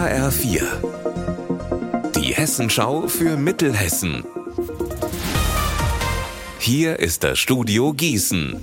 HR4. Die Hessenschau für Mittelhessen. Hier ist das Studio Gießen.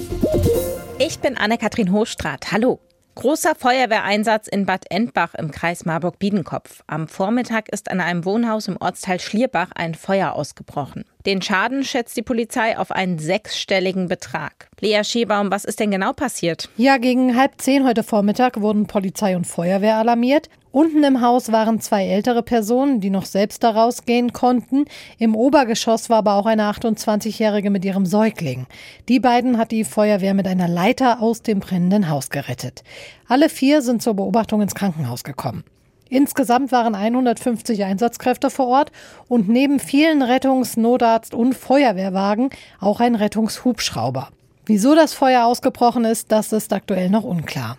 Ich bin Anne-Kathrin Hochstrat. Hallo. Großer Feuerwehreinsatz in Bad Endbach im Kreis Marburg-Biedenkopf. Am Vormittag ist an einem Wohnhaus im Ortsteil Schlierbach ein Feuer ausgebrochen. Den Schaden schätzt die Polizei auf einen sechsstelligen Betrag. Lea Schebaum, was ist denn genau passiert? Ja, gegen halb zehn heute Vormittag wurden Polizei und Feuerwehr alarmiert. Unten im Haus waren zwei ältere Personen, die noch selbst da rausgehen konnten. Im Obergeschoss war aber auch eine 28-Jährige mit ihrem Säugling. Die beiden hat die Feuerwehr mit einer Leiter aus dem brennenden Haus gerettet. Alle vier sind zur Beobachtung ins Krankenhaus gekommen. Insgesamt waren 150 Einsatzkräfte vor Ort und neben vielen Rettungs-, Notarzt- und Feuerwehrwagen auch ein Rettungshubschrauber. Wieso das Feuer ausgebrochen ist, das ist aktuell noch unklar.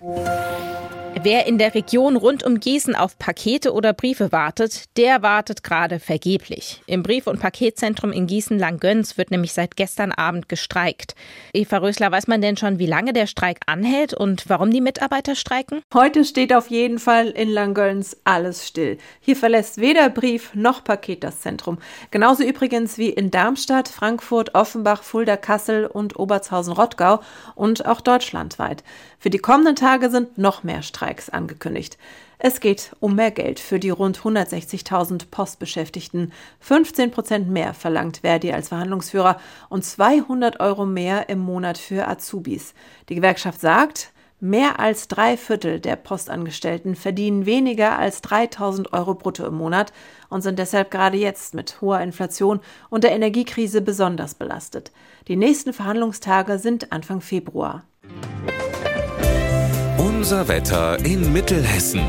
Wer in der Region rund um Gießen auf Pakete oder Briefe wartet, der wartet gerade vergeblich. Im Brief- und Paketzentrum in Gießen-Langgöns wird nämlich seit gestern Abend gestreikt. Eva Rösler, weiß man denn schon, wie lange der Streik anhält und warum die Mitarbeiter streiken? Heute steht auf jeden Fall in Langgöns alles still. Hier verlässt weder Brief noch Paket das Zentrum. Genauso übrigens wie in Darmstadt, Frankfurt, Offenbach, Fulda, Kassel und Obertshausen-Rottgau und auch deutschlandweit. Für die kommenden Tage sind noch mehr Streiks. Streiks angekündigt. Es geht um mehr Geld für die rund 160.000 Postbeschäftigten. 15 Prozent mehr verlangt Verdi als Verhandlungsführer und 200 Euro mehr im Monat für Azubis. Die Gewerkschaft sagt, Mehr als drei Viertel der Postangestellten verdienen weniger als 3000 Euro brutto im Monat und sind deshalb gerade jetzt mit hoher Inflation und der Energiekrise besonders belastet. Die nächsten Verhandlungstage sind Anfang Februar. Unser Wetter in Mittelhessen.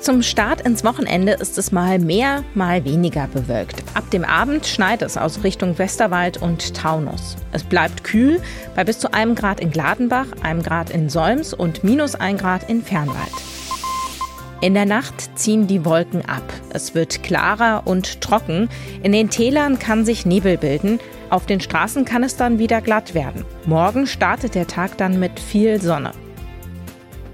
Zum Start ins Wochenende ist es mal mehr, mal weniger bewölkt. Ab dem Abend schneit es aus Richtung Westerwald und Taunus. Es bleibt kühl bei bis zu einem Grad in Gladenbach, einem Grad in Solms und minus ein Grad in Fernwald. In der Nacht ziehen die Wolken ab. Es wird klarer und trocken. In den Tälern kann sich Nebel bilden. Auf den Straßen kann es dann wieder glatt werden. Morgen startet der Tag dann mit viel Sonne.